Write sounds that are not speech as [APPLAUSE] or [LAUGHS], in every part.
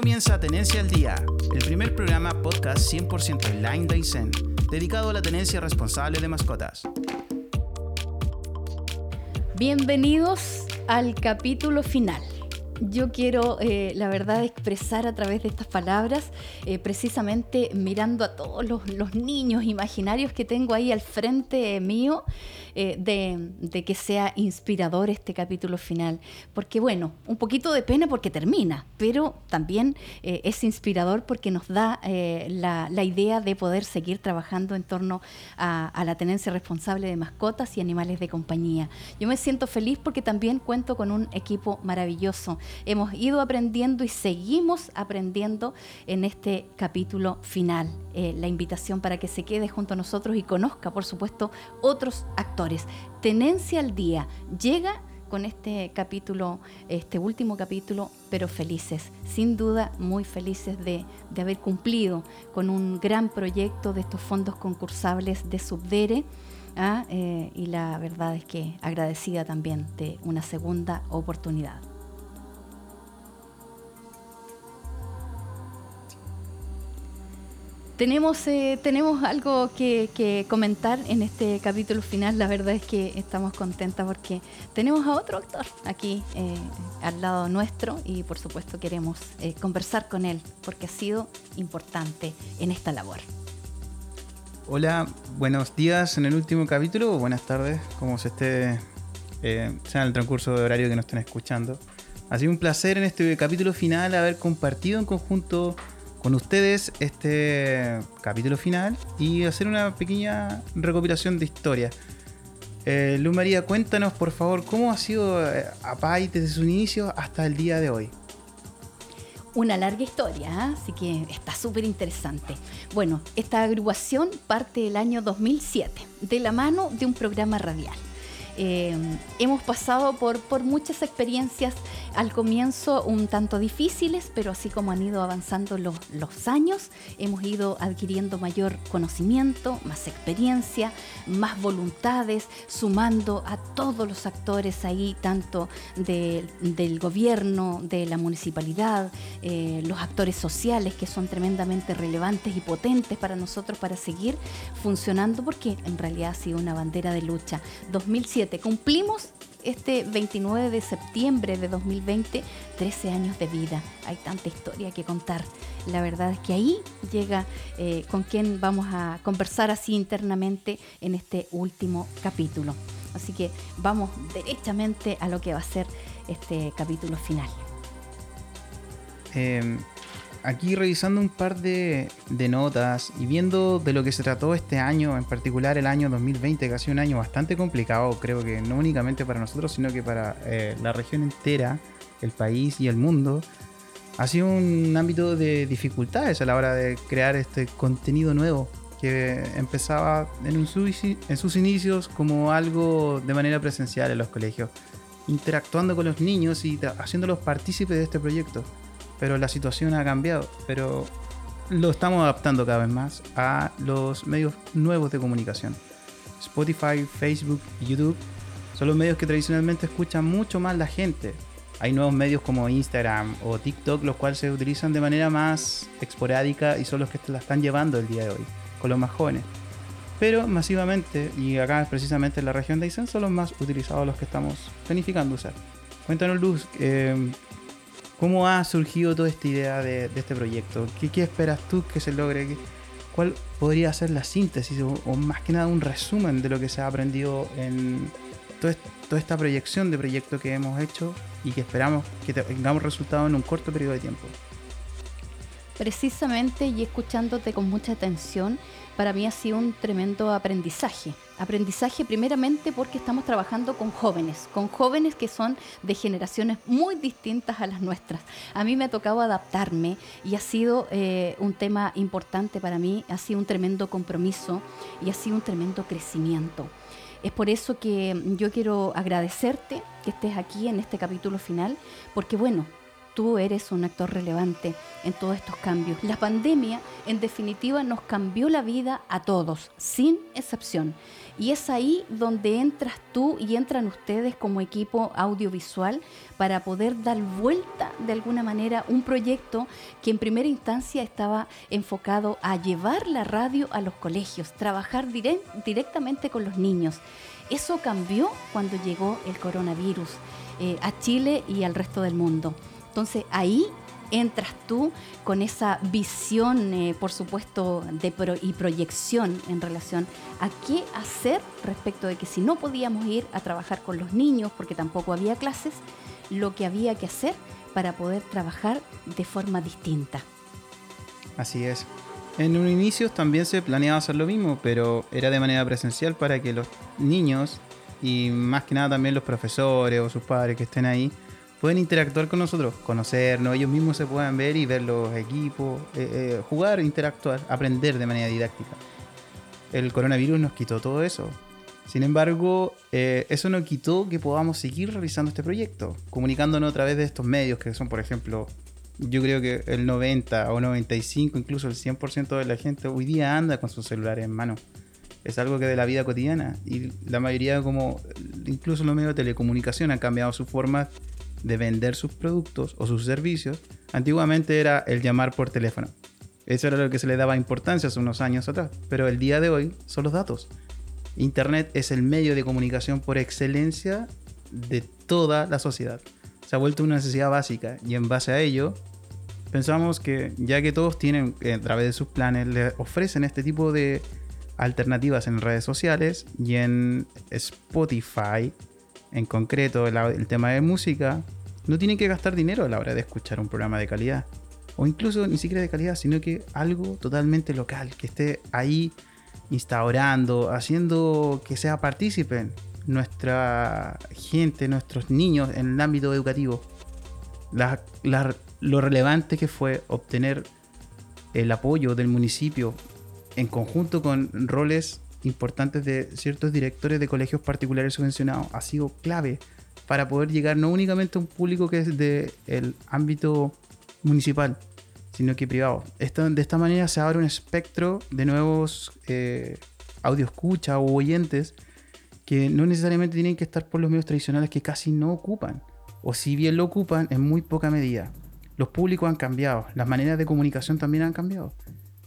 comienza Tenencia al Día, el primer programa podcast 100% online de Aysén, dedicado a la tenencia responsable de mascotas. Bienvenidos al capítulo final yo quiero, eh, la verdad, expresar a través de estas palabras, eh, precisamente mirando a todos los, niños imaginarios que tengo ahí al frente mío, eh, de, que sea inspirador este capítulo final. Porque bueno, un poquito de pena porque termina, pero también es inspirador porque nos da la, idea de poder seguir trabajando en torno a, a la tenencia responsable de mascotas y animales de compañía. Yo me siento feliz porque también cuento con un equipo maravilloso hemos ido aprendiendo y seguimos aprendiendo en este capítulo final. Eh, la invitación para que se quede junto a nosotros y conozca, por supuesto, otros actores. Tenencia al día llega con este capítulo, este último capítulo, pero felices, sin duda muy felices de, haber cumplido con un gran proyecto de estos fondos concursables de Subdere. ¿ah? Eh, y la verdad es que agradecida también de una segunda oportunidad. Tenemos, eh, tenemos algo que, comentar en este capítulo final. La verdad es que estamos contentas porque tenemos a otro actor aquí eh, al lado nuestro y por supuesto queremos eh, conversar con él porque ha sido importante en esta labor. Hola, buenos días en el último capítulo o buenas tardes, como se esté, sea en el transcurso de horario que nos estén escuchando. Ha sido un placer en este capítulo final haber compartido en conjunto con ustedes este capítulo final y hacer una pequeña recopilación de historia. Eh, Luz María, cuéntanos por favor cómo ha sido eh, APAI desde su inicio hasta el día de hoy. Una larga historia, ¿ah? así que está súper interesante. Bueno, esta agrupación parte del año 2007, de la mano de un programa radial. Eh, hemos pasado por, muchas experiencias al comienzo un tanto difíciles, pero así como han ido avanzando los, los años, hemos ido adquiriendo mayor conocimiento, más experiencia, más voluntades, sumando a todos los actores ahí, tanto del gobierno, de la municipalidad, eh, los actores sociales que son tremendamente relevantes y potentes para nosotros para seguir funcionando, porque en realidad ha sido una bandera de lucha. 2007 cumplimos este 29 de septiembre de 2020, 13 años de vida. Hay tanta historia que contar. La verdad es que ahí llega eh, con quien vamos a conversar así internamente en este último capítulo. Así que vamos derechamente a lo que va a ser este capítulo final. Em, aquí revisando un par de, notas y viendo de lo que se trató este año, en particular el año 2020, que ha sido un año bastante complicado, creo que no únicamente para nosotros, sino que para eh, la región entera, el país y el mundo, ha sido un ámbito de dificultades a la hora de crear este contenido nuevo que empezaba en, en sus inicios como algo de manera presencial en los colegios, interactuando con los niños y haciéndolos partícipes de este proyecto pero la situación ha cambiado. Pero lo estamos adaptando cada vez más a los medios nuevos de comunicación. Spotify, Facebook, YouTube son los medios que tradicionalmente escuchan mucho más la gente. Hay nuevos medios como Instagram o TikTok, los cuales se utilizan de manera más esporádica y son los que la están llevando el día de hoy, con los más jóvenes. Pero masivamente, y acá precisamente en la región de Aysén, son los más utilizados los que estamos planificando usar. Cuéntanos, Luz, eh, ¿Cómo ha surgido toda esta idea de, este proyecto? ¿Qué, esperas tú que se logre? ¿Cuál podría ser la síntesis o, más que nada un resumen de lo que se ha aprendido en toda esta proyección de proyecto que hemos hecho y que esperamos que tengamos resultados en un corto periodo de tiempo? Precisamente y escuchándote con mucha atención, para mí ha sido un tremendo aprendizaje. Aprendizaje primeramente porque estamos trabajando con jóvenes, con jóvenes que son de generaciones muy distintas a las nuestras. A mí me ha tocado adaptarme y ha sido eh, un tema importante para mí, ha sido un tremendo compromiso y ha sido un tremendo crecimiento. Es por eso que yo quiero agradecerte que estés aquí en este capítulo final, porque bueno, tú eres un actor relevante en todos estos cambios. La pandemia, en definitiva, nos cambió la vida a todos, sin excepción. Y es ahí donde entras tú y entran ustedes como equipo audiovisual para poder dar vuelta de alguna manera un proyecto que en primera instancia estaba enfocado a llevar la radio a los colegios, trabajar directamente con los niños. Eso cambió cuando llegó el coronavirus eh, a Chile y al resto del mundo. Entonces ahí entras tú con esa visión, eh, por supuesto, de y proyección en relación a qué hacer respecto de que si no podíamos ir a trabajar con los niños, porque tampoco había clases, lo que había que hacer para poder trabajar de forma distinta. Así es. En un inicio también se planeaba hacer lo mismo, pero era de manera presencial para que los niños y más que nada también los profesores o sus padres que estén ahí pueden interactuar con nosotros, conocernos, ellos mismos se puedan ver y ver los equipos, eh, eh, jugar, interactuar, aprender de manera didáctica. El coronavirus nos quitó todo eso. Sin embargo, eh, eso no quitó que podamos seguir realizando este proyecto, comunicándonos a través de estos medios que son, por ejemplo, yo creo que el 90 o 95, incluso el 100% de la gente hoy día anda con sus celulares en mano. Es algo que de la vida cotidiana y la mayoría como incluso los medios de telecomunicación han cambiado su forma de vender sus productos o sus servicios, antiguamente era el llamar por teléfono. Eso era lo que se le daba importancia hace unos años atrás, pero el día de hoy son los datos. Internet es el medio de comunicación por excelencia de toda la sociedad. Se ha vuelto una necesidad básica y en base a ello pensamos que ya que todos tienen eh, a través de sus planes le ofrecen este tipo de alternativas en redes sociales y en Spotify en concreto el, tema de música, no tienen que gastar dinero a la hora de escuchar un programa de calidad. O incluso ni siquiera de calidad, sino que algo totalmente local, que esté ahí instaurando, haciendo que sea participen nuestra gente, nuestros niños en el ámbito educativo. lo relevante que fue obtener el apoyo del municipio en conjunto con roles importantes de ciertos directores de colegios particulares subvencionados ha sido clave para poder llegar no únicamente a un público que es del ámbito municipal, sino que privado. de esta manera se abre un espectro de nuevos eh, audio escucha o oyentes que no necesariamente tienen que estar por los medios tradicionales que casi no ocupan, o si bien lo ocupan en muy poca medida. Los públicos han cambiado, las maneras de comunicación también han cambiado.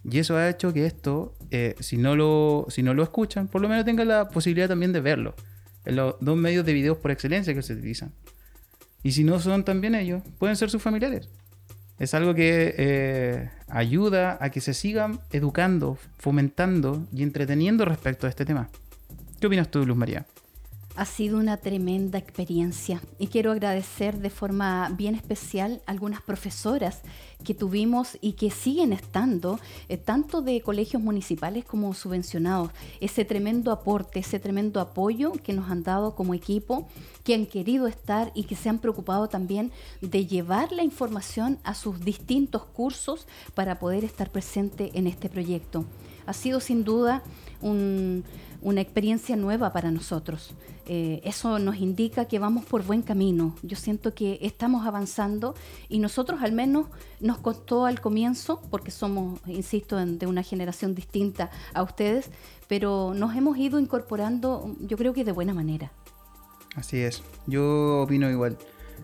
Y eso ha hecho que esto, eh, si, no lo, si no lo escuchan, por lo menos tengan la posibilidad también de verlo. En los dos medios de videos por excelencia que se utilizan. Y si no son también ellos, pueden ser sus familiares. Es algo que eh, ayuda a que se sigan educando, fomentando y entreteniendo respecto a este tema. ¿Qué opinas tú, Luz María? Ha sido una tremenda experiencia y quiero agradecer de forma bien especial a algunas profesoras que tuvimos y que siguen estando, eh, tanto de colegios municipales como subvencionados. Ese tremendo aporte, ese tremendo apoyo que nos han dado como equipo, que han querido estar y que se han preocupado también de llevar la información a sus distintos cursos para poder estar presente en este proyecto. Ha sido sin duda una experiencia nueva para nosotros. Eh, eso nos indica que vamos por buen camino. Yo siento que estamos avanzando y nosotros al menos nos costó al comienzo, porque somos, insisto, de una generación distinta a ustedes, pero nos hemos ido incorporando, yo creo que de buena manera. Así es, yo opino igual.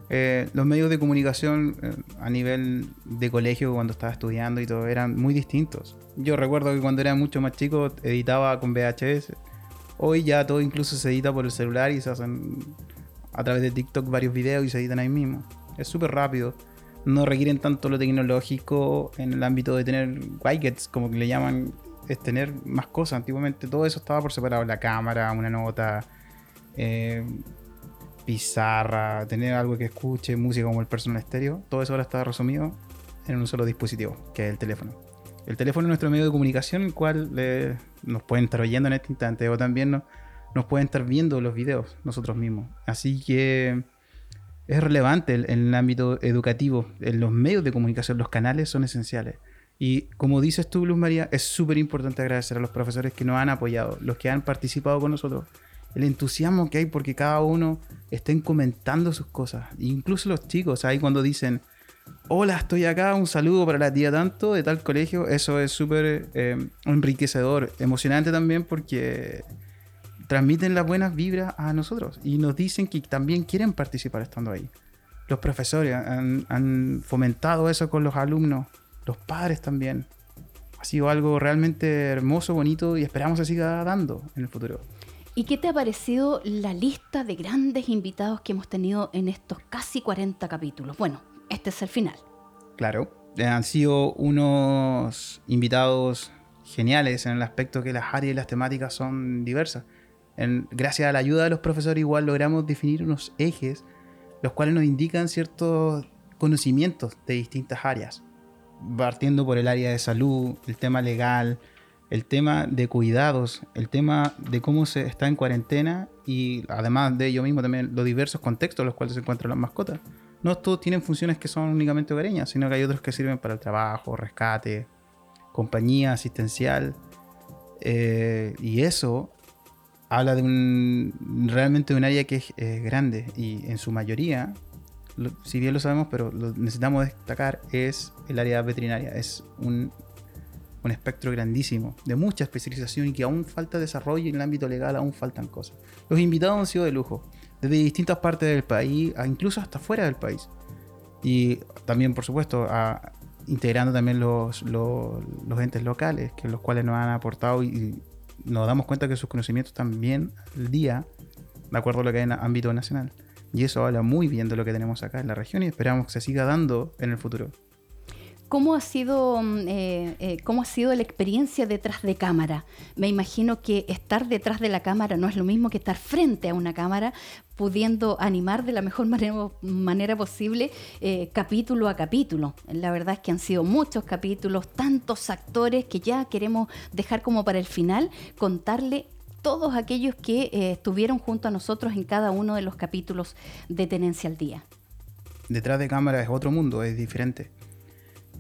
Eh, los medios de comunicación eh, a nivel de colegio cuando estaba estudiando y todo eran muy distintos. Yo recuerdo que cuando era mucho más chico editaba con VHS. Hoy ya todo incluso se edita por el celular y se hacen a través de TikTok varios videos y se editan ahí mismo. Es súper rápido. No requieren tanto lo tecnológico en el ámbito de tener widgets, como le llaman, es tener más cosas. Antiguamente todo eso estaba por separado. La cámara, una nota, eh, pizarra, tener algo que escuche, música como el personal estéreo, todo eso ahora está resumido en un solo dispositivo, que es el teléfono. El teléfono es nuestro medio de comunicación, el cual nos pueden estar oyendo en este instante o también nos, nos pueden estar viendo los videos nosotros mismos. Así que es relevante en el ámbito educativo, en los medios de comunicación, los canales son esenciales. Y como dices tú, Luz María, es súper importante agradecer a los profesores que nos han apoyado, los que han participado con nosotros, el entusiasmo que hay porque cada uno estén comentando sus cosas. Incluso los chicos, ahí cuando dicen, hola, estoy acá, un saludo para la tía tanto de tal colegio, eso es súper eh, enriquecedor, emocionante también porque transmiten las buenas vibras a nosotros y nos dicen que también quieren participar estando ahí. Los profesores han, han fomentado eso con los alumnos, los padres también. Ha sido algo realmente hermoso, bonito y esperamos que siga dando en el futuro. ¿Y qué te ha parecido la lista de grandes invitados que hemos tenido en estos casi 40 capítulos? Bueno, este es el final. Claro, han sido unos invitados geniales en el aspecto que las áreas y las temáticas son diversas. Gracias a la ayuda de los profesores igual logramos definir unos ejes, los cuales nos indican ciertos conocimientos de distintas áreas, partiendo por el área de salud, el tema legal, el tema de cuidados, el tema de cómo se está en cuarentena y además de ello mismo también los diversos contextos en los cuales se encuentran las mascotas no todos tienen funciones que son únicamente hogareñas, sino que hay otros que sirven para el trabajo, rescate, compañía asistencial. Eh, y eso habla de un realmente de un área que es grande y en su mayoría, si bien lo sabemos, pero lo necesitamos destacar, es el área veterinaria. Es un, un espectro grandísimo, de mucha especialización y que aún falta desarrollo en el ámbito legal aún faltan cosas. Los invitados han sido de lujo desde distintas partes del país, incluso hasta fuera del país. Y también, por supuesto, integrando también los, los, entes locales, que los cuales nos han aportado y, nos damos cuenta que sus conocimientos también el día, de acuerdo a lo que hay en ámbito nacional. Y eso habla muy bien de lo que tenemos acá en la región y esperamos que se siga dando en el futuro. ¿Cómo ha, sido, mm, eh, eh, ¿Cómo ha sido la experiencia detrás de cámara? Me imagino que estar detrás de la cámara no es lo mismo que estar frente a una cámara, pudiendo animar de la mejor [LAUGHS] manera, manera posible eh, capítulo a capítulo. La verdad es que han sido muchos capítulos, tantos actores que ya queremos dejar como para el final, contarle todos aquellos que estuvieron junto a nosotros en cada uno de los capítulos de Tenencia al Día. Detrás de cámara es otro mundo, es diferente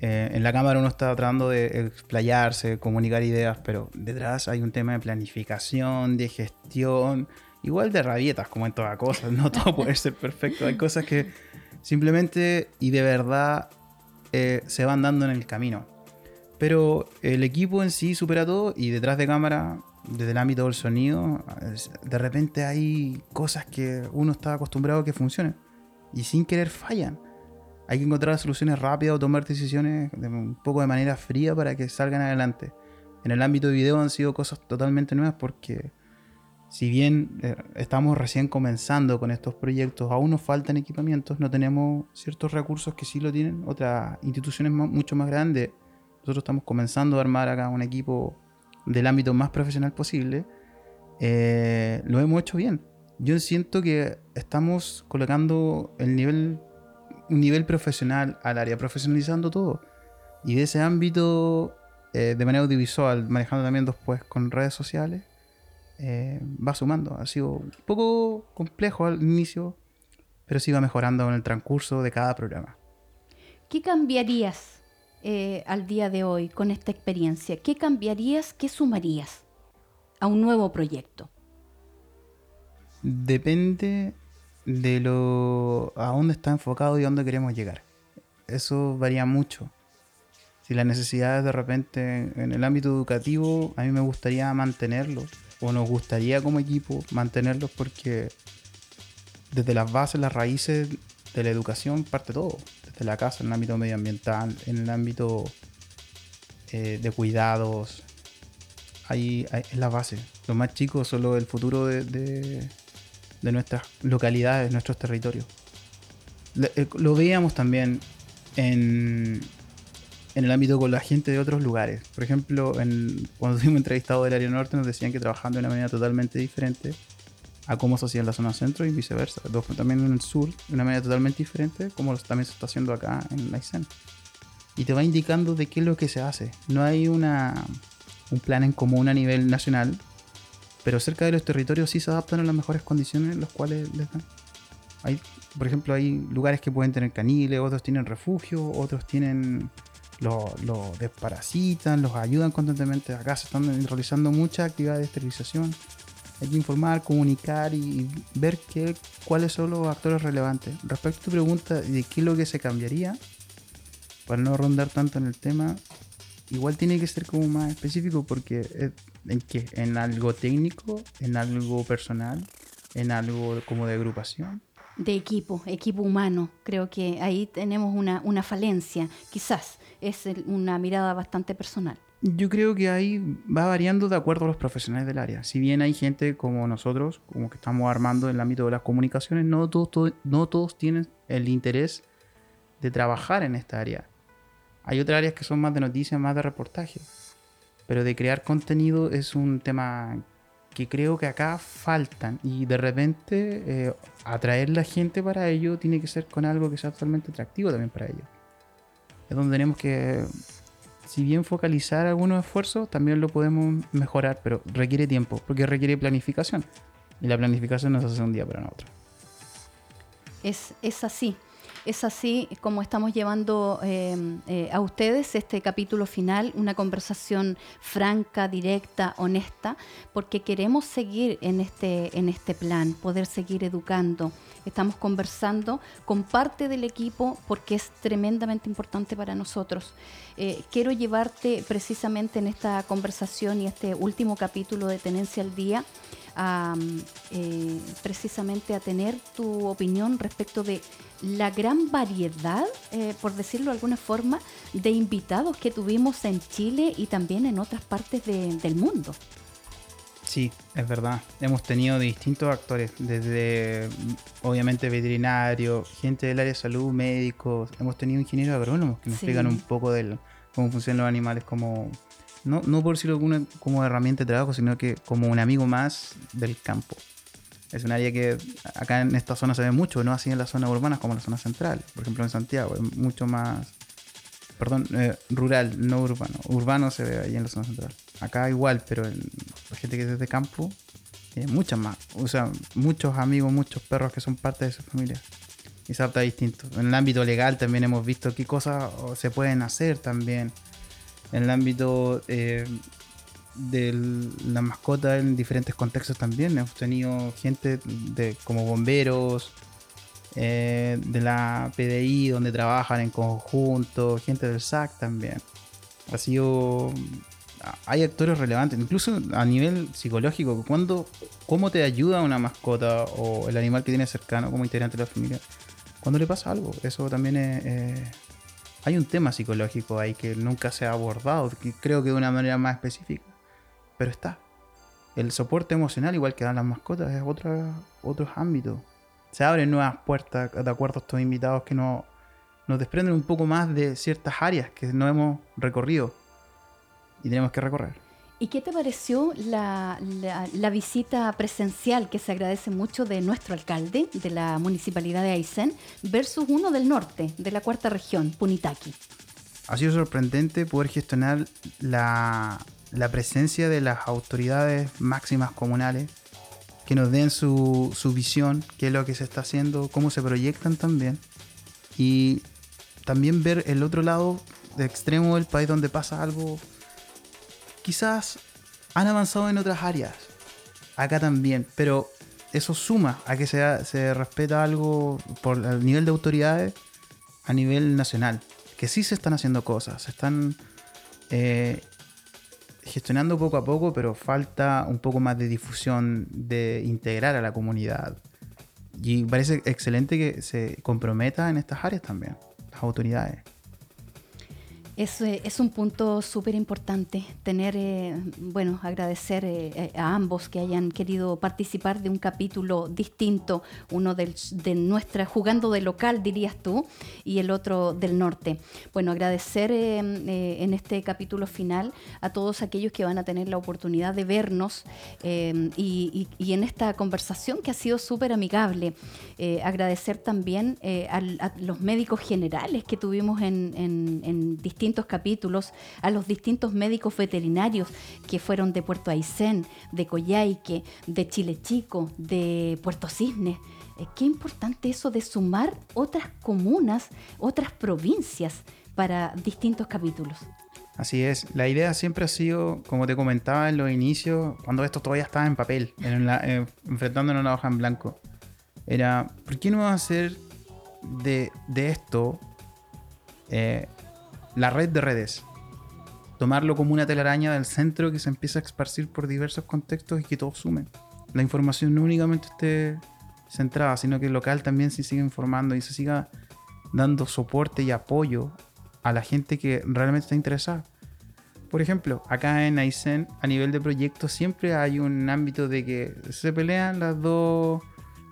eh, en la cámara uno está tratando de explayarse, comunicar ideas, pero detrás hay un tema de planificación, de gestión, igual de rabietas como en todas cosas. [LAUGHS] No todo puede ser perfecto. Hay cosas que simplemente y de verdad eh, se van dando en el camino. Pero el equipo en sí supera todo y detrás de cámara, desde el ámbito del sonido, de repente hay cosas que uno está acostumbrado a que funcionen y sin querer fallan hay que encontrar soluciones rápidas o tomar decisiones de un poco de manera fría para que salgan adelante. En el ámbito de video han sido cosas totalmente nuevas porque si bien eh, estamos recién comenzando con estos proyectos, aún nos faltan equipamientos, no tenemos ciertos recursos que sí lo tienen otras instituciones mucho más grandes. Nosotros estamos comenzando a armar acá un equipo del ámbito más profesional posible. Eh, lo hemos hecho bien. Yo siento que estamos colocando el nivel nivel profesional al área, profesionalizando todo. Y de ese ámbito, eh, de manera audiovisual, manejando también después con redes sociales, eh, va sumando. Ha sido un poco complejo al inicio, pero sí va mejorando en el transcurso de cada programa. ¿Qué cambiarías eh, al día de hoy con esta experiencia? ¿Qué cambiarías, qué sumarías a un nuevo proyecto? Depende de lo a dónde está enfocado y dónde queremos llegar. Eso varía mucho. Si las necesidades de repente en el ámbito educativo, a mí me gustaría mantenerlos, o nos gustaría como equipo mantenerlos porque desde las bases, las raíces de la educación parte todo. Desde la casa, en el ámbito medioambiental, en el ámbito eh, de cuidados. Ahí, es la base. Los más chicos son el futuro de nuestras localidades, nuestros territorios. Eh, lo veíamos también en, en el ámbito con la gente de otros lugares. Por ejemplo, en, cuando fuimos entrevistados del área norte nos decían que trabajaban de una manera totalmente diferente a cómo se hacía en la zona centro y viceversa. También en el sur, de una manera totalmente diferente, como también se está haciendo acá en la Y te va indicando de qué es lo que se hace. No hay una, un plan en común a nivel nacional, pero cerca de los territorios sí se adaptan a las mejores condiciones en las cuales les dan. Hay, por ejemplo, hay lugares que pueden tener caniles, otros tienen refugio, otros tienen los desparasitan, los ayudan constantemente. Acá se están realizando muchas actividades de esterilización. Hay que informar, comunicar y ver qué, cuáles son los actores relevantes. Respecto a tu pregunta de qué es lo que se cambiaría, para no rondar tanto en el tema, igual tiene que ser como más específico porque ¿en qué? ¿En algo técnico? ¿En algo personal? ¿En algo como de agrupación? De equipo, equipo humano. Creo que ahí tenemos una, una falencia. Quizás es una mirada bastante personal. Yo creo que ahí va variando de acuerdo a los profesionales del área. Si bien hay gente como nosotros, como que estamos armando en el ámbito de las comunicaciones, no todos, no todos tienen el interés de trabajar en esta área. Hay otras áreas que son más de noticias, más de reportaje. Pero de crear contenido es un tema que creo que acá faltan. Y de repente eh, atraer la gente para ello tiene que ser con algo que sea totalmente atractivo también para ellos. Es donde tenemos que si bien focalizar algunos esfuerzos, también lo podemos mejorar, pero requiere tiempo, porque requiere planificación. Y la planificación no se hace un día para otro. Es, es así. Es así como estamos llevando em, eh, a ustedes este capítulo final, una conversación franca, directa, honesta, porque queremos seguir en este, en este plan, poder seguir educando. Estamos conversando con parte del equipo porque es tremendamente importante para nosotros. Eh, quiero llevarte precisamente en esta conversación y este último capítulo de Tenencia al Día a, eh, precisamente a tener tu opinión respecto de la gran variedad, eh, por decirlo de alguna forma, de invitados que tuvimos en Chile y también en otras partes del mundo. Sí, es verdad. Hemos tenido distintos actores, desde obviamente veterinarios, gente del área de salud, médicos. Hemos tenido ingenieros agrónomos que nos explican un poco de cómo funcionan los animales como, no, no por decirlo como, como herramienta de trabajo, sino que como un amigo más del campo. Es un área que acá en esta zona se ve mucho, no así en las zonas urbanas como en la zona central. Por ejemplo, en Santiago es mucho más, perdón, eh, rural, no urbano. Urbano se ve ahí en la zona central. Acá igual, pero la gente que es de campo tiene muchas más. O sea, muchos amigos, muchos perros que son parte de su familia. Y se adapta distinto. En el ámbito legal también hemos visto qué cosas se pueden hacer también. En el ámbito eh, de la mascota en diferentes contextos también. Hemos tenido gente de, como bomberos, eh, de la PDI, donde trabajan en conjunto, gente del SAC también. Ha sido. Hay actores relevantes, incluso a nivel psicológico. Cuando, ¿Cómo te ayuda una mascota o el animal que tienes cercano como integrante de la familia? Cuando le pasa algo, eso también es. Hay un tema psicológico ahí que nunca se ha abordado, que creo que de una manera más específica pero está. El soporte emocional, igual que dan las mascotas, es otra, otros ámbitos. Se abren nuevas puertas de acuerdo a estos invitados que nos, nos desprenden un poco más de ciertas áreas que no hemos recorrido y tenemos que recorrer. ¿Y qué te pareció la, la, visita presencial que se agradece mucho de nuestro alcalde de la municipalidad de Aysén versus uno del norte, de la cuarta región, Punitaki? Ha sido sorprendente poder gestionar la, la presencia de las autoridades máximas comunales que nos den su, su visión, qué es lo que se está haciendo, cómo se proyectan también. Y también ver el otro lado de extremo del país donde pasa algo. Quizás han avanzado en otras áreas, acá también, pero eso suma a que se, se respeta algo por el nivel de autoridades a nivel nacional, que sí se están haciendo cosas, se están eh, gestionando poco a poco, pero falta un poco más de difusión, de integrar a la comunidad. Y parece excelente que se comprometa en estas áreas también, las autoridades. Es, eh, es, un punto súper importante tener, eh, bueno, agradecer eh, a ambos que hayan querido participar de un capítulo distinto, uno del, de nuestra, jugando de local, dirías tú, y el otro del norte. Bueno, agradecer en este capítulo final a todos aquellos que van a tener la oportunidad de vernos y, y, en esta conversación que ha sido súper amigable. agradecer también a, los médicos generales que tuvimos en, en, en distintos capítulos a los distintos médicos veterinarios que fueron de Puerto Aysén, de Coyhaique, de Chile Chico, de Puerto Cisne. Eh, qué importante eso de sumar otras comunas, otras provincias para distintos capítulos. Así es, la idea siempre ha sido, como te comentaba en los inicios, cuando esto todavía estaba en papel, en eh, enfrentándonos a una hoja en blanco, era, ¿por qué no hacer de, de esto eh, la red de redes. Tomarlo como una telaraña del centro que se empieza a esparcir por diversos contextos y que todos sumen. La información no únicamente esté centrada, sino que el local también se siga informando y se siga dando soporte y apoyo a la gente que realmente está interesada. Por ejemplo, acá en Aysén, a nivel de proyectos, siempre hay un ámbito de que se pelean las dos,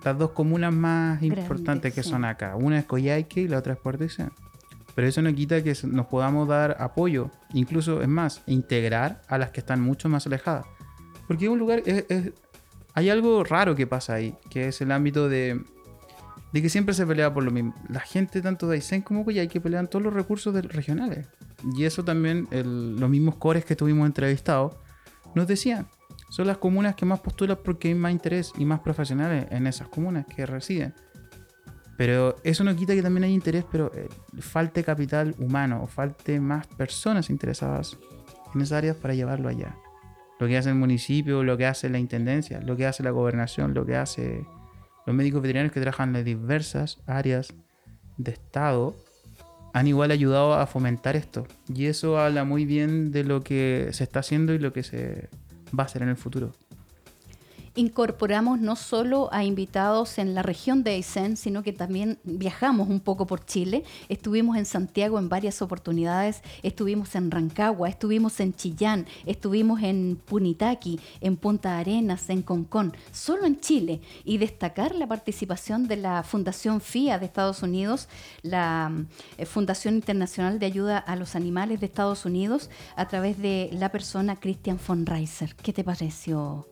las dos comunas más importantes que son acá. Una es Coyhaique y la otra es Puerto Aysén. Pero eso no quita que nos podamos dar apoyo, incluso es más, integrar a las que están mucho más alejadas. Porque es un lugar, hay algo raro que pasa ahí, que es el ámbito de, de que siempre se pelea por lo mismo. La gente tanto de Aysén como Coyhaique pelean todos los recursos regionales. Y eso también los mismos cores que tuvimos entrevistados nos decían. Son las comunas que más postulan porque hay más interés y más profesionales en esas comunas que residen. Pero eso no quita que también hay interés, pero eh, falte capital humano o falte más personas interesadas en esas áreas para llevarlo allá. Lo que hace el municipio, lo que hace la intendencia, lo que hace la gobernación, lo que hace los médicos veterinarios que trabajan en diversas áreas de Estado, han igual ayudado a fomentar esto. Y eso habla muy bien de lo que se está haciendo y lo que se va a hacer en el futuro incorporamos no solo a invitados en la región de Aysén, sino que también viajamos un poco por Chile. Estuvimos en Santiago en varias oportunidades, estuvimos en Rancagua, estuvimos en Chillán, estuvimos en Punitaqui, en Punta Arenas, en Concón, solo en Chile. Y destacar la participación de la Fundación FIA de Estados Unidos, la eh, Fundación Internacional de Ayuda a los Animales de Estados Unidos, a través de la persona Christian von Reiser. ¿Qué te pareció?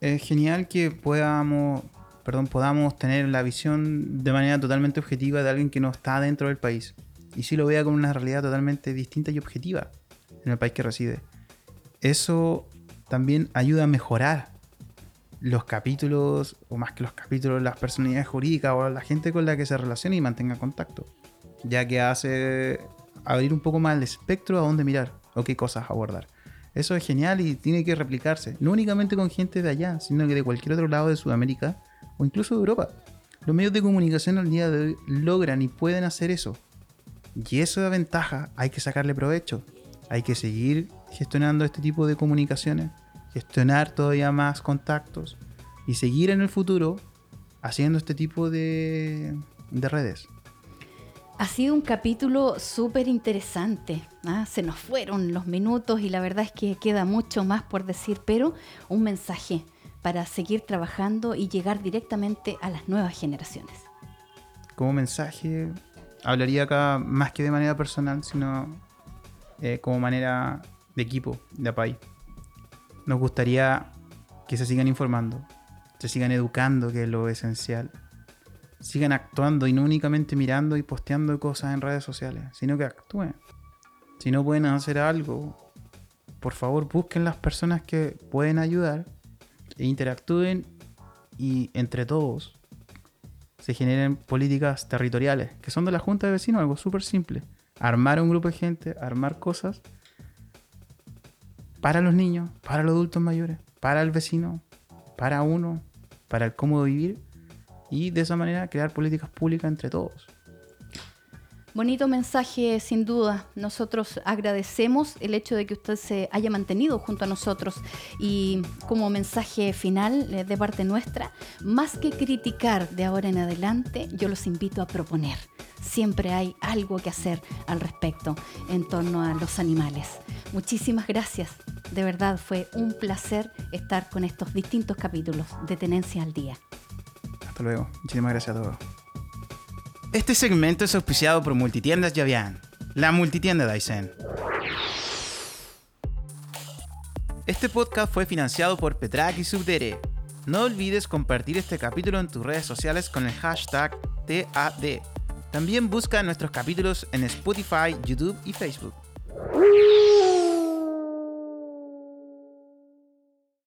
Es genial que podamos, perdón, podamos tener la visión de manera totalmente objetiva de alguien que no está dentro del país. Y si lo vea con una realidad totalmente distinta y objetiva en el país que reside. Eso también ayuda a mejorar los capítulos, o más que los capítulos, las personalidades jurídicas o la gente con la que se relaciona y mantenga contacto. Ya que hace abrir un poco más el espectro a dónde mirar o qué cosas abordar. Eso es genial y tiene que replicarse, no únicamente con gente de allá, sino que de cualquier otro lado de Sudamérica o incluso de Europa. Los medios de comunicación al día de hoy logran y pueden hacer eso. Y eso da ventaja, hay que sacarle provecho. Hay que seguir gestionando este tipo de comunicaciones, gestionar todavía más contactos y seguir en el futuro haciendo este tipo de, de redes. Ha sido un capítulo súper interesante. ¿ah? Se nos fueron los minutos y la verdad es que queda mucho más por decir, pero un mensaje para seguir trabajando y llegar directamente a las nuevas generaciones. Como mensaje, hablaría acá más que de manera personal, sino eh, como manera de equipo, de país. Nos gustaría que se sigan informando, se sigan educando, que es lo esencial sigan actuando y no únicamente mirando y posteando cosas en redes sociales, sino que actúen. Si no pueden hacer algo, por favor busquen las personas que pueden ayudar e interactúen y entre todos se generen políticas territoriales, que son de la Junta de Vecinos, algo súper simple. Armar un grupo de gente, armar cosas para los niños, para los adultos mayores, para el vecino, para uno, para el cómodo vivir y de esa manera crear políticas públicas entre todos. Bonito mensaje, sin duda. Nosotros agradecemos el hecho de que usted se haya mantenido junto a nosotros y como mensaje final eh, de parte nuestra, más que criticar de ahora en adelante, yo los invito a proponer. Siempre hay algo que hacer al respecto en torno a los animales. Muchísimas gracias. De verdad fue un placer estar con estos distintos capítulos de Tenencia al Día luego. Muchísimas gracias a todos. Este segmento es auspiciado por Multitiendas Javian, la multitienda de Aysén. Este podcast fue financiado por Petrac y Subdere. No olvides compartir este capítulo en tus redes sociales con el hashtag TAD. También busca nuestros capítulos en Spotify, YouTube y Facebook.